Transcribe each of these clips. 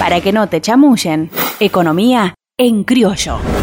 para que no te chamullen. Economía en criollo.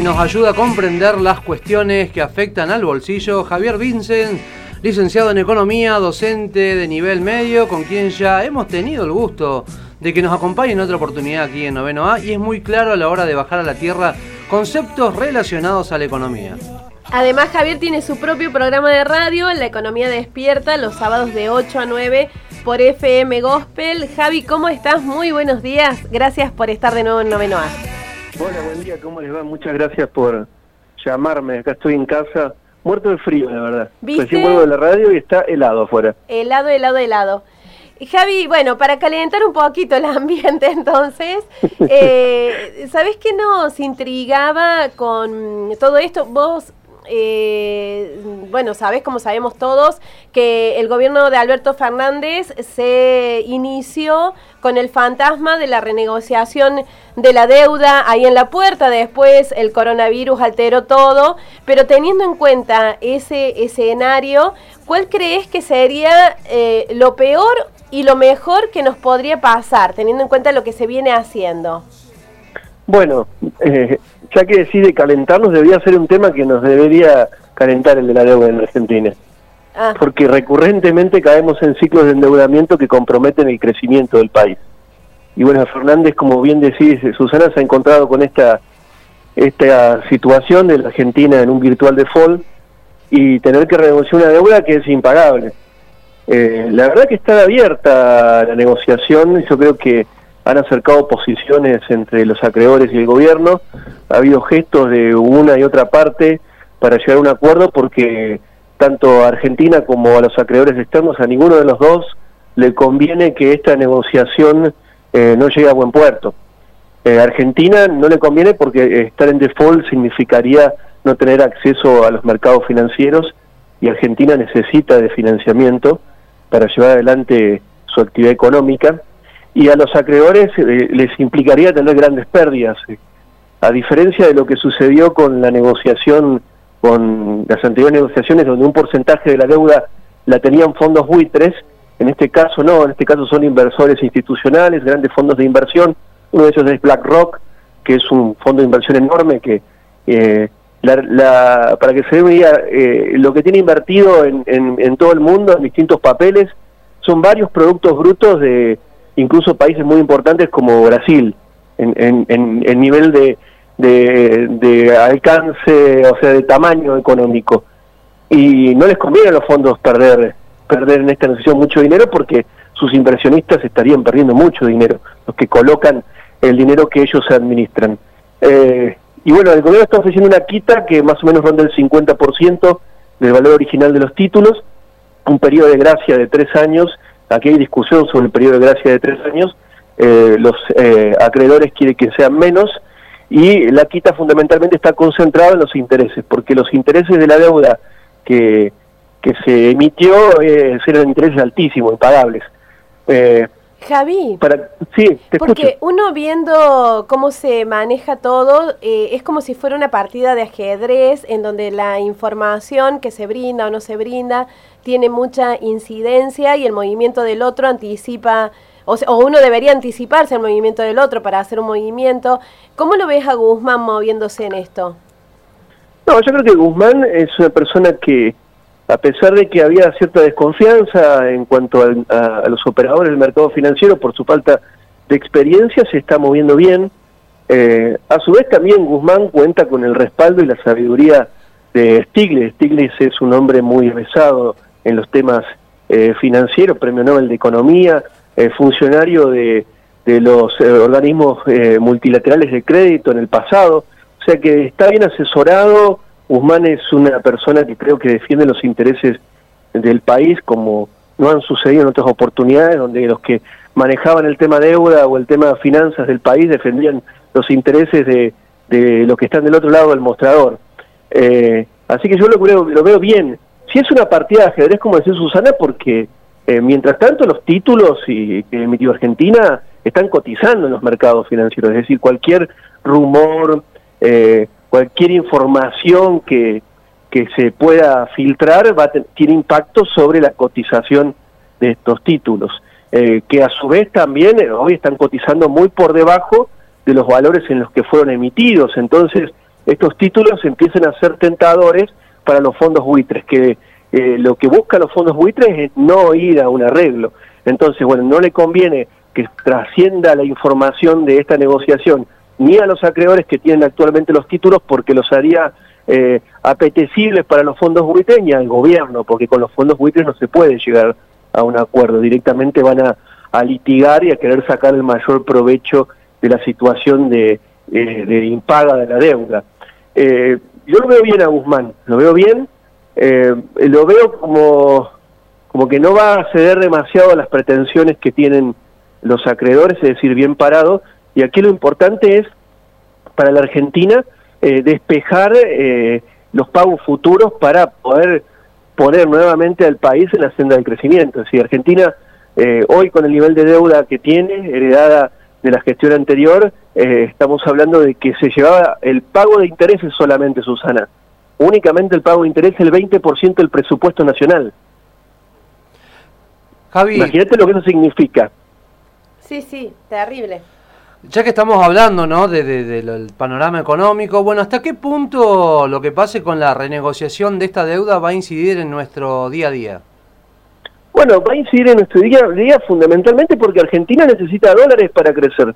Hoy nos ayuda a comprender las cuestiones que afectan al bolsillo Javier Vincent, licenciado en Economía, docente de nivel medio, con quien ya hemos tenido el gusto de que nos acompañe en otra oportunidad aquí en Noveno A y es muy claro a la hora de bajar a la tierra conceptos relacionados a la economía. Además, Javier tiene su propio programa de radio, La Economía Despierta, los sábados de 8 a 9 por FM Gospel. Javi, ¿cómo estás? Muy buenos días. Gracias por estar de nuevo en Noveno A. Hola, buen día, ¿cómo les va? Muchas gracias por llamarme. Acá estoy en casa, muerto de frío, la verdad. ¿Viste? Recién vuelvo de la radio y está helado afuera. Helado, helado, helado. Javi, bueno, para calentar un poquito el ambiente entonces, eh, ¿sabés qué nos intrigaba con todo esto? Vos, eh, bueno, sabés como sabemos todos que el gobierno de Alberto Fernández se inició con el fantasma de la renegociación de la deuda ahí en la puerta, después el coronavirus alteró todo, pero teniendo en cuenta ese escenario, ¿cuál crees que sería eh, lo peor y lo mejor que nos podría pasar, teniendo en cuenta lo que se viene haciendo? Bueno, eh, ya que decide calentarnos, debería ser un tema que nos debería calentar el de la deuda en Argentina. Ah, Porque recurrentemente caemos en ciclos de endeudamiento que comprometen el crecimiento del país. Y bueno, Fernández, como bien decís, Susana se ha encontrado con esta, esta situación de la Argentina en un virtual default y tener que renegociar una deuda que es impagable. Eh, la verdad que está abierta la negociación, yo creo que han acercado posiciones entre los acreedores y el gobierno, ha habido gestos de una y otra parte para llegar a un acuerdo porque tanto a Argentina como a los acreedores externos, a ninguno de los dos le conviene que esta negociación eh, no llegue a buen puerto. Eh, a Argentina no le conviene porque estar en default significaría no tener acceso a los mercados financieros y Argentina necesita de financiamiento para llevar adelante su actividad económica y a los acreedores eh, les implicaría tener grandes pérdidas. eh. A diferencia de lo que sucedió con la negociación, con las anteriores negociaciones donde un porcentaje de la deuda la tenían fondos buitres, en este caso no, en este caso son inversores institucionales, grandes fondos de inversión, uno de ellos es BlackRock, que es un fondo de inversión enorme que, eh, la, la- para que se idea, eh, lo que tiene invertido en- en todo el mundo, en distintos papeles, son varios productos brutos de incluso países muy importantes como Brasil, en, en, en- en nivel de, de, de alcance, o sea, de tamaño económico. Y no les conviene a los fondos perder, perder en esta negociación mucho dinero porque sus inversionistas estarían perdiendo mucho dinero, los que colocan el dinero que ellos administran. Eh, y bueno, el gobierno está ofreciendo una quita que más o menos ronda el 50% del valor original de los títulos, un periodo de gracia de tres años, aquí hay discusión sobre el periodo de gracia de tres años, eh, los eh, acreedores quieren que sean menos, y la quita fundamentalmente está concentrada en los intereses, porque los intereses de la deuda que, que se emitió eh, eran intereses altísimos, impagables. Eh, Javi. para, sí, te Porque escucho. uno viendo cómo se maneja todo, eh, es como si fuera una partida de ajedrez en donde la información que se brinda o no se brinda tiene mucha incidencia y el movimiento del otro anticipa, o, se- o uno debería anticiparse al movimiento del otro para hacer un movimiento. ¿Cómo lo ves a Guzmán moviéndose en esto? No, yo creo que Guzmán es una persona que, a pesar de que había cierta desconfianza en cuanto a, a los operadores del mercado financiero por su falta de experiencia, se está moviendo bien. Eh, a su vez también Guzmán cuenta con el respaldo y la sabiduría de Stiglitz. Stiglitz es un hombre muy besado en los temas eh, financieros, premio Nobel de Economía, eh, funcionario de, de los eh, organismos eh, multilaterales de crédito en el pasado. O sea que está bien asesorado. Guzmán es una persona que creo que defiende los intereses del país como no han sucedido en otras oportunidades donde los que manejaban el tema deuda o el tema finanzas del país defendían los intereses de, de los que están del otro lado del mostrador. Eh, así que yo lo veo bien. Si es una partida de ajedrez, como decía Susana, porque eh, mientras tanto los títulos y, que emitió Argentina están cotizando en los mercados financieros, es decir, cualquier rumor, eh, cualquier información que, que se pueda filtrar va tiene impacto sobre la cotización de estos títulos, eh, que a su vez también eh, hoy están cotizando muy por debajo de los valores en los que fueron emitidos. Entonces, estos títulos empiezan a ser tentadores para los fondos buitres, que eh, lo que buscan los fondos buitres es no ir a un arreglo. Entonces, bueno, no le conviene que trascienda la información de esta negociación ni a los acreedores que tienen actualmente los títulos porque los haría eh, apetecibles para los fondos buitres ni al gobierno, porque con los fondos buitres no se puede llegar a un acuerdo, directamente van a, litigar y a querer sacar el mayor provecho de la situación de, eh, impaga de la deuda. Yo lo veo bien a Guzmán, lo veo bien, eh, lo veo como, como que no va a ceder demasiado a las pretensiones que tienen los acreedores, es decir, bien parado, y aquí lo importante es, para la Argentina, eh, despejar eh, los pagos futuros para poder poner nuevamente al país en la senda del crecimiento. Si Argentina eh, hoy con el nivel de deuda que tiene, heredada de la gestión anterior, estamos hablando de que se llevaba el pago de intereses solamente, Susana. Únicamente el pago de intereses el 20% del presupuesto nacional. Javi. Imagínate lo que eso significa. Sí, sí, terrible. Ya que estamos hablando ¿no? del panorama económico, bueno, ¿hasta qué punto lo que pase con la renegociación de esta deuda va a incidir en nuestro día a día? Bueno, va a incidir en nuestro día a día fundamentalmente porque Argentina necesita dólares para crecer.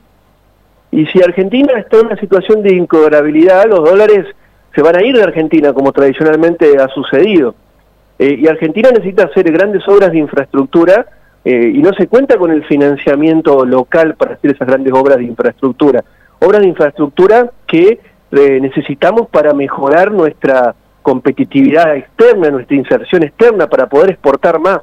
Y si Argentina está en una situación de incobrabilidad, los dólares se van a ir de Argentina, como tradicionalmente ha sucedido. Eh, y Argentina necesita hacer grandes obras de infraestructura eh, y no se cuenta con el financiamiento local para hacer esas grandes obras de infraestructura. Obras de infraestructura que eh, necesitamos para mejorar nuestra competitividad externa, nuestra inserción externa, para poder exportar más.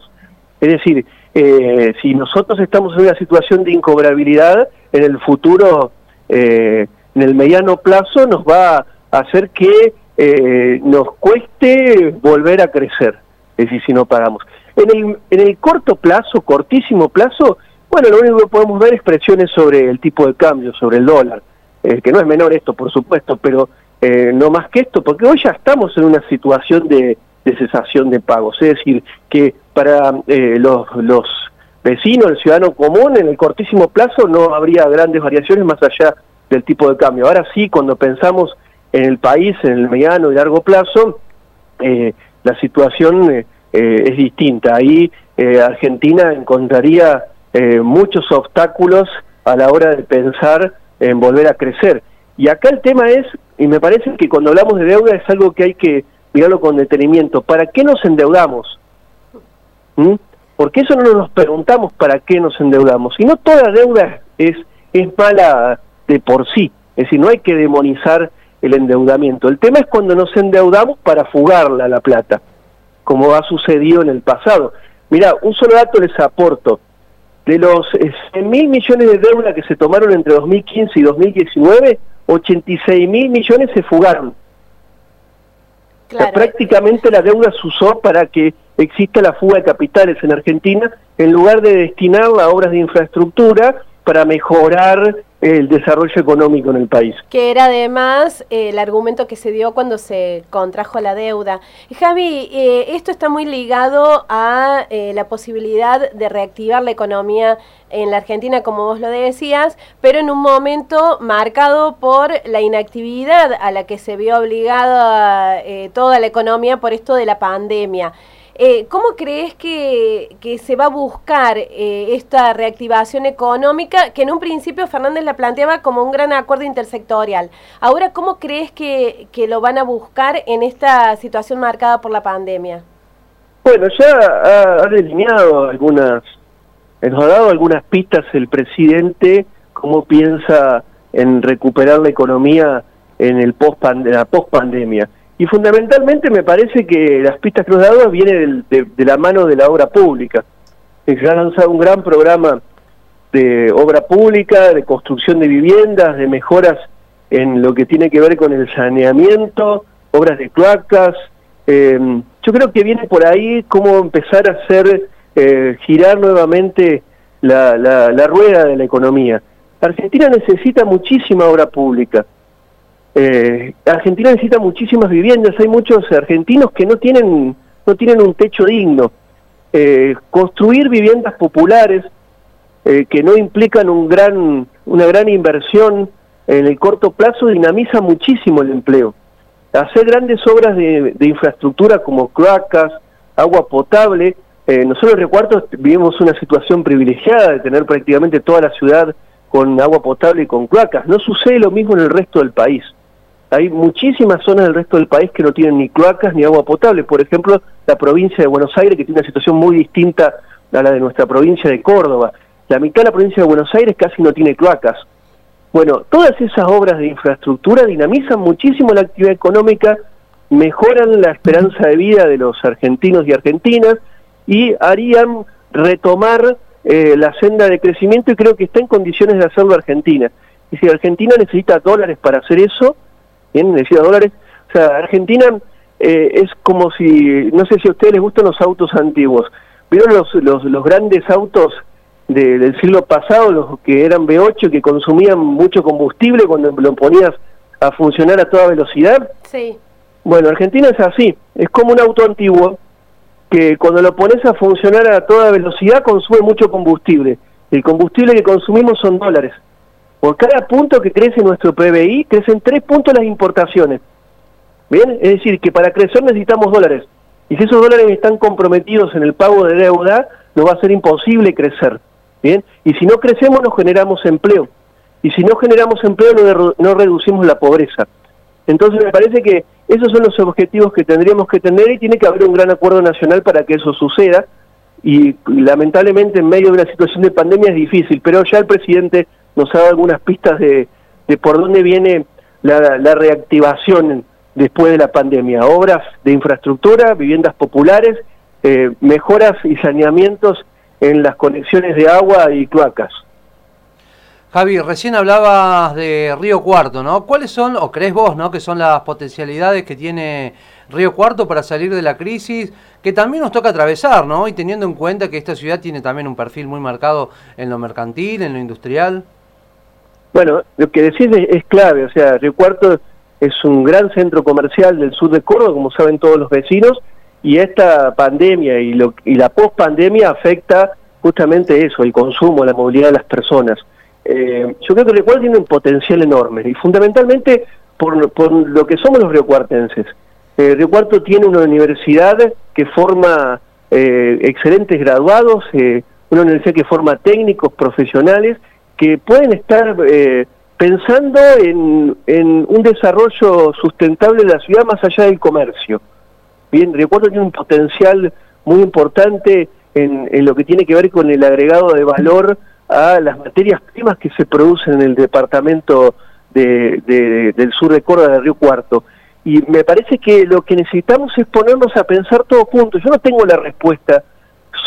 Es decir, eh, si nosotros estamos en una situación de incobrabilidad, en el futuro, en el mediano plazo, nos va a hacer que nos cueste volver a crecer, es decir, si no pagamos. En el, en el corto plazo, cortísimo plazo, bueno, lo único que podemos ver es presiones sobre el tipo de cambio, sobre el dólar, eh, que no es menor esto, por supuesto, pero eh, no más que esto, porque hoy ya estamos en una situación de, cesación de pagos, es decir, que para eh, los, los vecinos, el ciudadano común, en el cortísimo plazo no habría grandes variaciones más allá del tipo de cambio. Ahora sí, cuando pensamos en el país, en el mediano y largo plazo, la situación eh, es distinta. Ahí eh, Argentina encontraría eh, muchos obstáculos a la hora de pensar en volver a crecer. Y acá el tema es, y me parece que cuando hablamos de deuda es algo que hay que mirarlo con detenimiento, ¿para qué nos endeudamos? ¿Mm? Porque eso no nos preguntamos para qué nos endeudamos. Y no toda deuda es, es mala de por sí. Es decir, no hay que demonizar el endeudamiento. El tema es cuando nos endeudamos para fugarla la plata como ha sucedido en el pasado. Mira, un solo dato les aporto. De los 100 eh, mil millones de deuda que se tomaron entre 2015 y 2019, 86 mil millones se fugaron. prácticamente la deuda se usó para que exista la fuga de capitales en Argentina, en lugar de destinarla a obras de infraestructura para mejorar el desarrollo económico en el país. Que era además eh, el argumento que se dio cuando se contrajo la deuda. Javi, eh, esto está muy ligado a eh, la posibilidad de reactivar la economía en la Argentina, como vos lo decías, pero en un momento marcado por la inactividad a la que se vio obligada toda la economía por esto de la pandemia. Eh, ¿Cómo crees que, se va a buscar eh, esta reactivación económica que en un principio Fernández la planteaba como un gran acuerdo intersectorial? Ahora, ¿cómo crees que, lo van a buscar en esta situación marcada por la pandemia? Bueno, ya ha, delineado algunas, nos ha dado algunas pistas el presidente cómo piensa en recuperar la economía en el post la post-pandemia. Y fundamentalmente me parece que las pistas dado vienen de, la mano de la obra pública. se ha lanzado un gran programa de obra pública, de construcción de viviendas, de mejoras en lo que tiene que ver con el saneamiento, obras de cloacas. Eh, yo creo que viene por ahí cómo empezar a hacer eh, girar nuevamente la, la, rueda de la economía. Argentina necesita muchísima obra pública. Eh, Argentina necesita muchísimas viviendas. Hay muchos argentinos que no tienen no tienen un techo digno. Eh, construir viviendas populares eh, que no implican un gran, una gran inversión en el corto plazo dinamiza muchísimo el empleo. Hacer grandes obras de, infraestructura como cloacas, agua potable, eh, nosotros en Recuarto vivimos una situación privilegiada de tener prácticamente toda la ciudad con agua potable y con cloacas. No sucede lo mismo en el resto del país. Hay muchísimas zonas del resto del país que no tienen ni cloacas ni agua potable. Por ejemplo, la provincia de Buenos Aires, que tiene una situación muy distinta a la de nuestra provincia de Córdoba. La mitad de la provincia de Buenos Aires casi no tiene cloacas. Bueno, todas esas obras de infraestructura dinamizan muchísimo la actividad económica, mejoran la esperanza de vida de los argentinos y argentinas y harían retomar eh, la senda de crecimiento y creo que está en condiciones de hacerlo Argentina. Y si Argentina necesita dólares para hacer eso, bien, necesita dólares, o sea, Argentina eh, es como si, no sé si a ustedes les gustan los autos antiguos, ¿vieron los, los, los grandes autos del siglo pasado, los que eran V8, que consumían mucho combustible cuando lo ponías a funcionar a toda velocidad. Sí. Bueno, Argentina es así, es como un auto antiguo que cuando lo pones a funcionar a toda velocidad consume mucho combustible. El combustible que consumimos son dólares. Por cada punto que crece nuestro PBI, crecen tres puntos las importaciones. ¿Bien? Es decir, que para crecer necesitamos dólares. Y si esos dólares están comprometidos en el pago de deuda, nos va a ser imposible crecer. Bien, y si no crecemos no generamos empleo. Y si no generamos empleo no, no reducimos la pobreza. Entonces me parece que esos son los objetivos que tendríamos que tener y tiene que haber un gran acuerdo nacional para que eso suceda. Y lamentablemente en medio de una situación de pandemia es difícil, pero ya el presidente nos ha dado algunas pistas de, por dónde viene la, la reactivación después de la pandemia. Obras de infraestructura, viviendas populares, eh, mejoras y saneamientos en las conexiones de agua y cloacas. Javi, recién hablabas de Río Cuarto, ¿no? ¿Cuáles son, o crees vos, ¿no? Que son las potencialidades que tiene Río Cuarto para salir de la crisis, que también nos toca atravesar, ¿no? Y teniendo en cuenta que esta ciudad tiene también un perfil muy marcado en lo mercantil, en lo industrial. Bueno, lo que decís es, clave, o sea, Río Cuarto es un gran centro comercial del sur de Córdoba, como saben todos los vecinos, y esta pandemia y, lo, y la post-pandemia afecta justamente eso, el consumo, la movilidad de las personas. Eh, yo creo que el tiene un potencial enorme y fundamentalmente por, por lo que somos los riocuartenses. Eh, Río Cuarto tiene una universidad que forma eh, excelentes graduados, eh, una universidad que forma técnicos profesionales que pueden estar eh, pensando en, en un desarrollo sustentable de la ciudad más allá del comercio. Bien, recuerdo tiene un potencial muy importante en, en, lo que tiene que ver con el agregado de valor a las materias primas que se producen en el departamento de, del sur de Córdoba, de Río Cuarto. Y me parece que lo que necesitamos es ponernos a pensar todos juntos. Yo no tengo la respuesta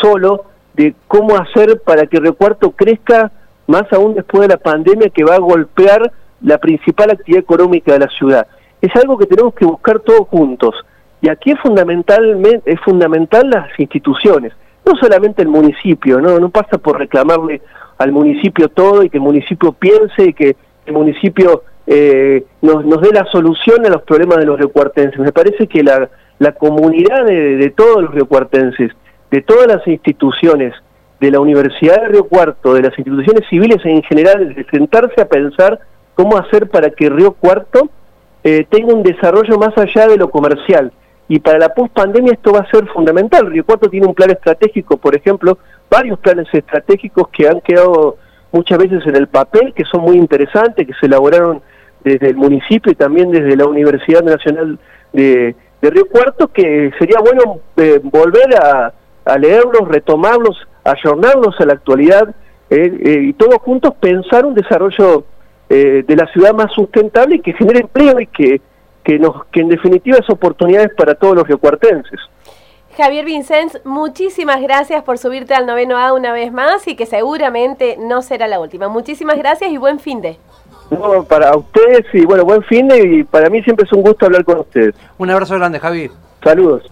solo de cómo hacer para que Río Cuarto crezca más aún después de la pandemia que va a golpear la principal actividad económica de la ciudad. Es algo que tenemos que buscar todos juntos y aquí es, fundamentalmente, es fundamental las instituciones, no solamente el municipio, no, no pasa por reclamarle al municipio todo y que el municipio piense y que el municipio eh, nos, nos dé la solución a los problemas de los recuartenses. Me parece que la, la comunidad de, de todos los recuartenses, de todas las instituciones, de la Universidad de Río Cuarto, de las instituciones civiles en general, de sentarse a pensar cómo hacer para que Río Cuarto eh, tenga un desarrollo más allá de lo comercial y para la post-pandemia esto va a ser fundamental. Río Cuarto tiene un plan estratégico, por ejemplo, varios planes estratégicos que han quedado muchas veces en el papel, que son muy interesantes, que se elaboraron desde el municipio y también desde la Universidad Nacional de, Río Cuarto, que sería bueno eh, volver a, leerlos, retomarlos, ayornarlos a la actualidad eh, eh, y todos juntos pensar un desarrollo de la ciudad más sustentable y que genere empleo y que que, nos, que en definitiva es oportunidades para todos los riocuartenses. Javier Vincenz, muchísimas gracias por subirte al noveno A una vez más y que seguramente no será la última. Muchísimas gracias y buen fin de. No, para ustedes y bueno, buen fin de y para mí siempre es un gusto hablar con ustedes. Un abrazo grande, Javi. Saludos.